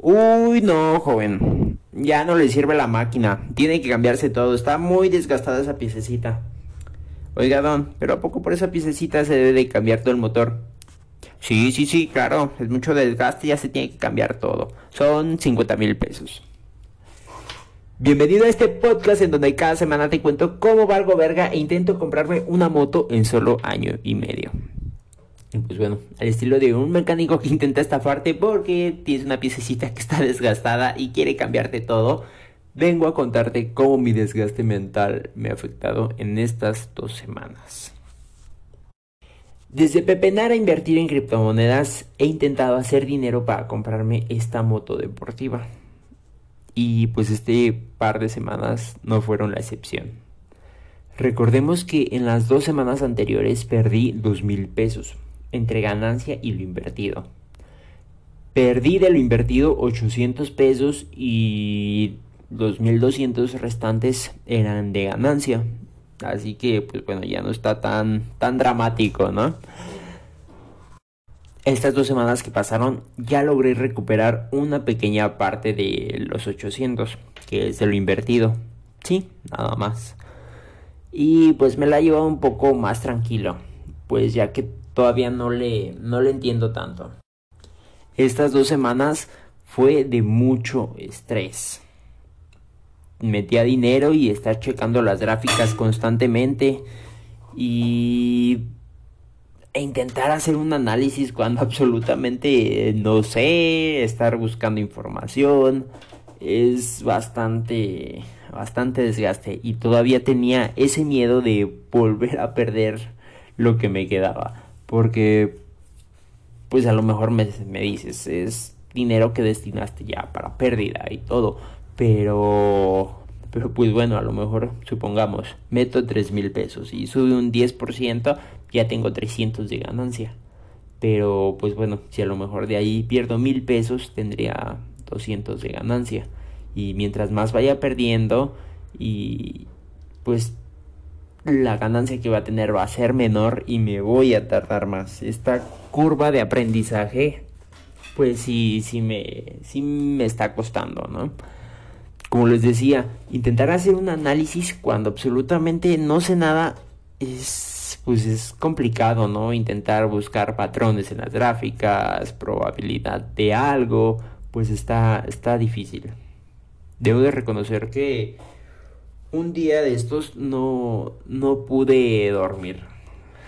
Uy, no, joven. Ya no le sirve la máquina. Tiene que cambiarse todo. Está muy desgastada esa piececita. Oiga, don, pero ¿a poco por esa piececita se debe de cambiar todo el motor? Sí, sí, sí, claro. Es mucho desgaste, ya se tiene que cambiar todo. Son 50 mil pesos. Bienvenido a este podcast en donde cada semana te cuento cómo valgo verga e intento comprarme una moto en solo año y medio. Pues bueno, al estilo de un mecánico que intenta estafarte porque tienes una piececita que está desgastada y quiere cambiarte todo, vengo a contarte cómo mi desgaste mental me ha afectado en estas dos semanas. Desde pepenar a invertir en criptomonedas he intentado hacer dinero para comprarme esta moto deportiva. Y pues este par de semanas no fueron la excepción. Recordemos que en las dos semanas anteriores perdí dos mil pesos entre ganancia y lo invertido. Perdí de lo invertido 800 pesos y los 1200 restantes eran de ganancia. Así que, pues bueno, ya no está tan, tan dramático, ¿no? Estas dos semanas que pasaron ya logré recuperar una pequeña parte de los 800, que es de lo invertido. Sí, nada más. Y pues me la llevo un poco más tranquilo, pues ya que todavía no le, no le entiendo tanto. Estas dos semanas fue de mucho estrés. Metía dinero y estar checando las gráficas constantemente y e intentar hacer un análisis cuando absolutamente no sé, estar buscando información es bastante bastante desgaste y todavía tenía ese miedo de volver a perder lo que me quedaba. Porque, pues a lo mejor me, me dices, es dinero que destinaste ya para pérdida y todo. Pero, pero pues bueno, a lo mejor supongamos, meto 3 mil pesos y sube un 10%, ya tengo 300 de ganancia. Pero pues bueno, si a lo mejor de ahí pierdo mil pesos, tendría 200 de ganancia. Y mientras más vaya perdiendo y pues la ganancia que va a tener va a ser menor y me voy a tardar más. Esta curva de aprendizaje, pues sí, sí me, sí me está costando, ¿no? Como les decía, intentar hacer un análisis cuando absolutamente no sé nada es, pues es complicado, ¿no? Intentar buscar patrones en las gráficas, probabilidad de algo, pues está, está difícil. Debo de reconocer que un día de estos no, no pude dormir.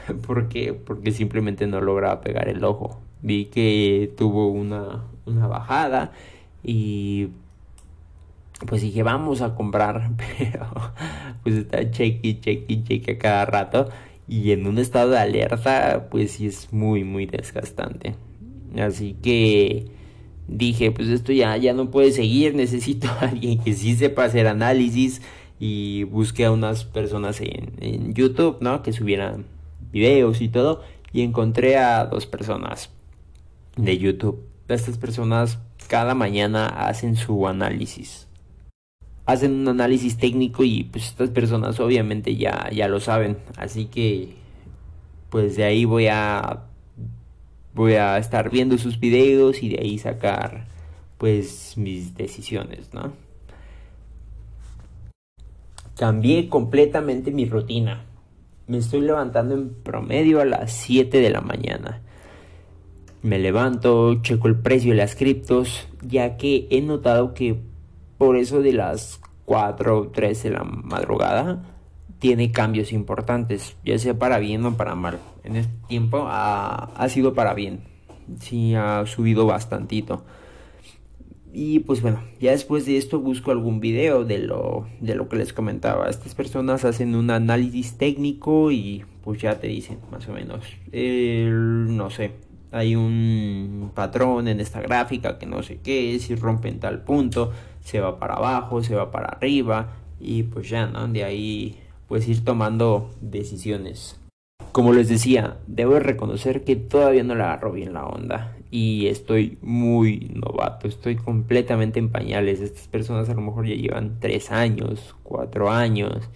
¿Por qué? Porque simplemente no lograba pegar el ojo. Vi que tuvo una, una bajada y pues dije vamos a comprar, pero pues está cheque, cheque, cheque a cada rato y en un estado de alerta pues sí es muy muy desgastante. Así que dije pues esto ya, ya no puede seguir, necesito a alguien que sí sepa hacer análisis y busqué a unas personas en, YouTube, ¿no? Que subieran videos y todo y encontré a dos personas de YouTube. Estas personas cada mañana hacen su análisis. Hacen un análisis técnico y pues estas personas obviamente ya, ya lo saben. Así que pues de ahí voy a voy a estar viendo sus videos y de ahí sacar pues mis decisiones, ¿no? Cambié completamente mi rutina. Me estoy levantando en promedio a las 7 de la mañana. Me levanto, checo el precio de las criptos, ya que he notado que por eso de las 4 o 3 de la madrugada tiene cambios importantes, ya sea para bien o para mal. En este tiempo ha, ha sido para bien. Sí, ha subido bastantito. Y pues bueno, ya después de esto busco algún video de lo, de lo que les comentaba. Estas personas hacen un análisis técnico y pues ya te dicen más o menos, no sé, hay un patrón en esta gráfica que no sé qué, si rompen tal punto, se va para abajo, se va para arriba y pues ya, ¿no? De ahí pues ir tomando decisiones. Como les decía, debo reconocer que todavía no le agarro bien la onda y estoy muy novato, estoy completamente en pañales. Estas personas a lo mejor ya llevan 3 años, 4 años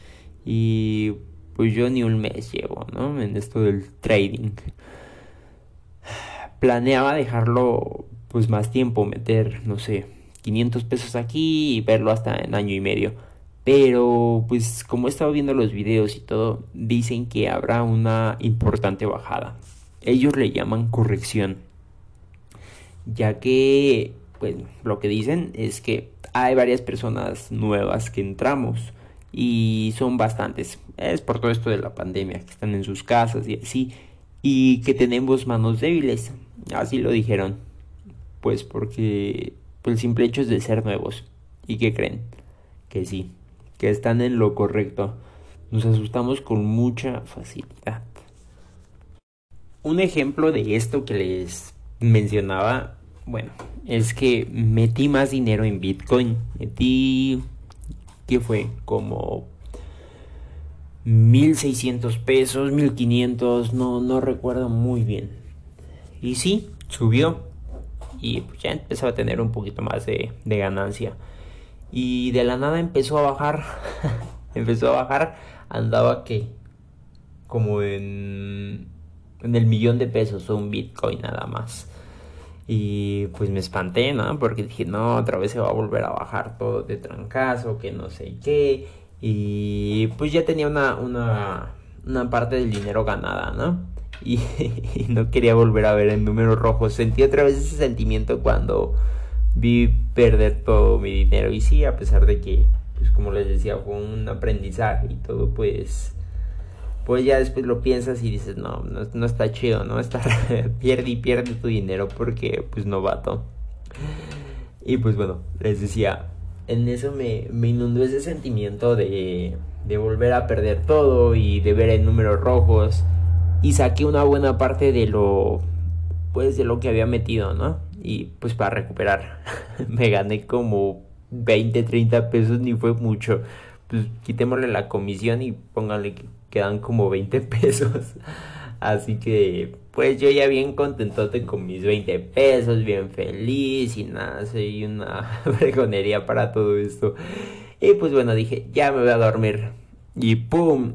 y pues yo ni un mes llevo, ¿no? En esto del trading. Planeaba dejarlo pues más tiempo, meter, no sé, 500 pesos aquí y verlo hasta en año y medio. Pero pues como he estado viendo los videos y todo, dicen que habrá una importante bajada. Ellos le llaman corrección. Ya que pues lo que dicen es que hay varias personas nuevas que entramos y son bastantes. Es por todo esto de la pandemia, que están en sus casas y así, y que tenemos manos débiles. Así lo dijeron. Pues porque pues, el simple hecho es de ser nuevos. ¿Y qué creen? Que sí, que están en lo correcto. Nos asustamos con mucha facilidad. Un ejemplo de esto que les mencionaba, bueno, es que metí más dinero en Bitcoin. Metí, ¿qué fue? Como 1600 pesos, 1500, no, no recuerdo muy bien. Y sí, subió. Y pues ya empezó a tener un poquito más de, de ganancia. Y de la nada empezó a bajar. empezó a bajar. Andaba que como en, en el millón de pesos un Bitcoin nada más. Y pues me espanté, ¿no? Porque dije, no, otra vez se va a volver a bajar todo de trancazo, que no sé qué. Y pues ya tenía una, una, una parte del dinero ganada, ¿no? Y, y, no quería volver a ver el número rojo. Sentí otra vez ese sentimiento cuando vi perder todo mi dinero. Y sí, a pesar de que, pues como les decía, fue un aprendizaje y todo, pues pues ya después lo piensas y dices, no, no, está chido, ¿no? Está, pierde y pierde tu dinero porque, pues, novato. Y pues bueno, les decía, en eso me, me inundó ese sentimiento de, de volver a perder todo y de ver en números rojos. Y saqué una buena parte de lo, pues, de lo que había metido, ¿no? Y pues para recuperar, me gané como 20, 30 pesos, ni fue mucho. Pues quitémosle la comisión y póngale que quedan como 20 pesos. Así que, pues yo ya bien contentote con mis 20 pesos, bien feliz y nada, soy una fregonería para todo esto. Y pues bueno, dije, ya me voy a dormir. Y pum.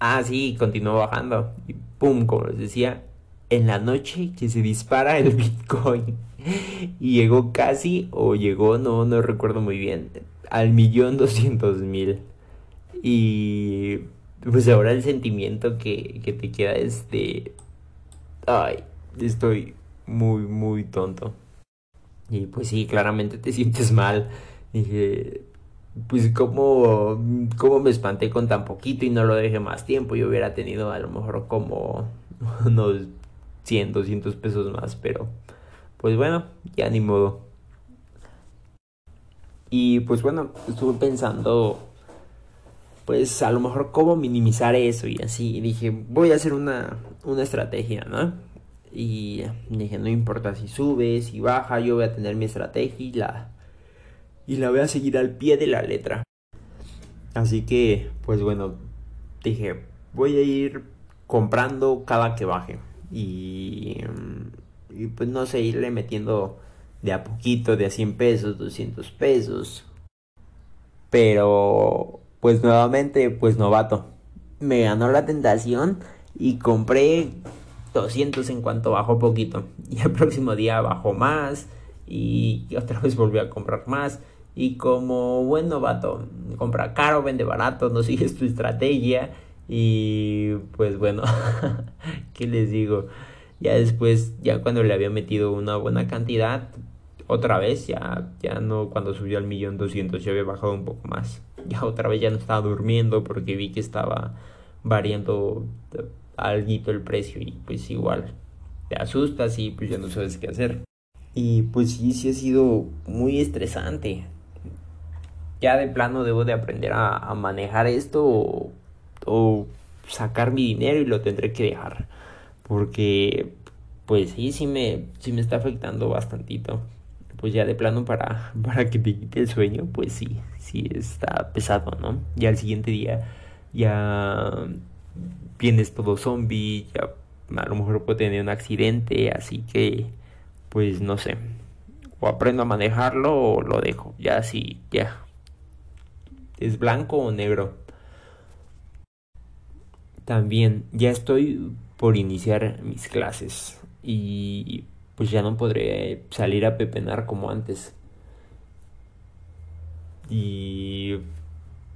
Ah, sí, continuó bajando. Y pum, como les decía, en la noche que se dispara el Bitcoin. Y llegó casi, o llegó, no, no recuerdo muy bien, al millón doscientos mil. Y pues ahora el sentimiento que, que te queda es de, ay, estoy muy, muy tonto. Y pues sí, claramente te sientes mal. Dije, pues como, como me espanté con tan poquito y no lo dejé más tiempo. Yo hubiera tenido a lo mejor como unos 100, 200 pesos más, pero pues bueno, ya ni modo. Y pues bueno, estuve pensando pues a lo mejor cómo minimizar eso y así. Y dije, voy a hacer una, una estrategia, ¿no? Y dije, no importa si sube, si baja, yo voy a tener mi estrategia y la, y la voy a seguir al pie de la letra. Así que, pues bueno, dije, voy a ir comprando cada que baje. Y, y pues no sé, irle metiendo de a poquito, de a 100 pesos, 200 pesos. Pero pues nuevamente, pues novato. Me ganó la tentación y compré 200 en cuanto bajó poquito. Y el próximo día bajó más y otra vez volví a comprar más. Y como buen novato, compra caro, vende barato, no sigues tu estrategia. Y pues bueno, ¿qué les digo? Ya después, ya cuando le había metido una buena cantidad, otra vez, ya, ya no cuando subió al millón doscientos, ya había bajado un poco más ya otra vez ya no estaba durmiendo porque vi que estaba variando algo el precio y pues igual te asustas y pues ya no sabes qué hacer. Y pues sí, sí ha sido muy estresante. Ya de plano debo de aprender a, manejar esto o, sacar mi dinero y lo tendré que dejar. Porque pues sí, sí me, sí me está afectando bastantito pues ya de plano para, para que te quite el sueño, pues sí, sí está pesado, ¿no? Ya al siguiente día ya vienes todo zombie, ya a lo mejor puede tener un accidente, así que pues no sé, o aprendo a manejarlo o lo dejo, ya sí, ya. ¿Es blanco o negro? También ya estoy por iniciar mis clases y pues ya no podré salir a pepenar como antes. Y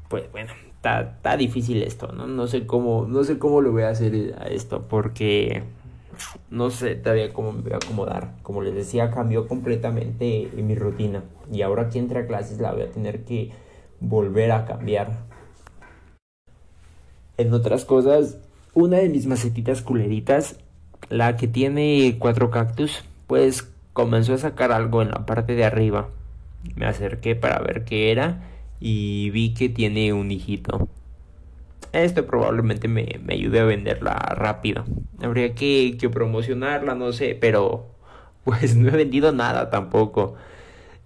pues bueno, está, difícil esto, ¿no? No sé cómo, no sé cómo lo voy a hacer a esto, porque no sé todavía cómo me voy a acomodar. Como les decía, cambió completamente mi rutina. Y ahora que entre a clases la voy a tener que volver a cambiar. En otras cosas, una de mis macetitas culeritas, la que tiene cuatro cactus, pues comenzó a sacar algo en la parte de arriba. Me acerqué para ver qué era y vi que tiene un hijito. Esto probablemente me, ayude a venderla rápido. Habría que, que promocionarla, no sé, pero pues no he vendido nada tampoco.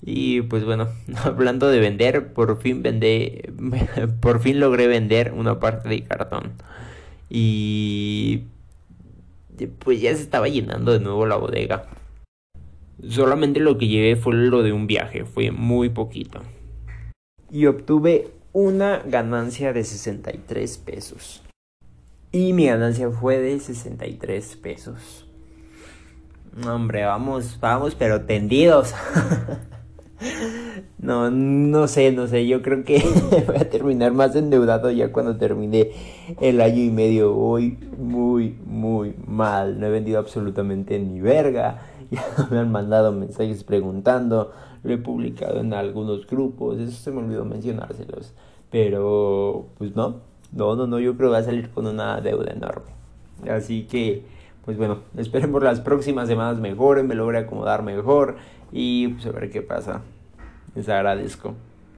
Y pues bueno, hablando de vender, por fin vendé, por fin logré vender una parte de cartón. Y pues ya se estaba llenando de nuevo la bodega. Solamente lo que llevé fue lo de un viaje, fue muy poquito y obtuve una ganancia de 63 pesos. Y mi ganancia fue de 63 pesos. Hombre, vamos, vamos, pero tendidos. no, no sé, no sé. Yo creo que voy a terminar más endeudado ya cuando termine el año y medio. Voy muy, muy mal. No he vendido absolutamente ni verga. Ya me han mandado mensajes preguntando lo he publicado en algunos grupos, eso se me olvidó mencionárselos, pero pues no, no, no, no, yo creo que va a salir con una deuda enorme. Así que, pues bueno, esperemos las próximas semanas mejoren, me logre acomodar mejor y pues a ver qué pasa. Les agradezco.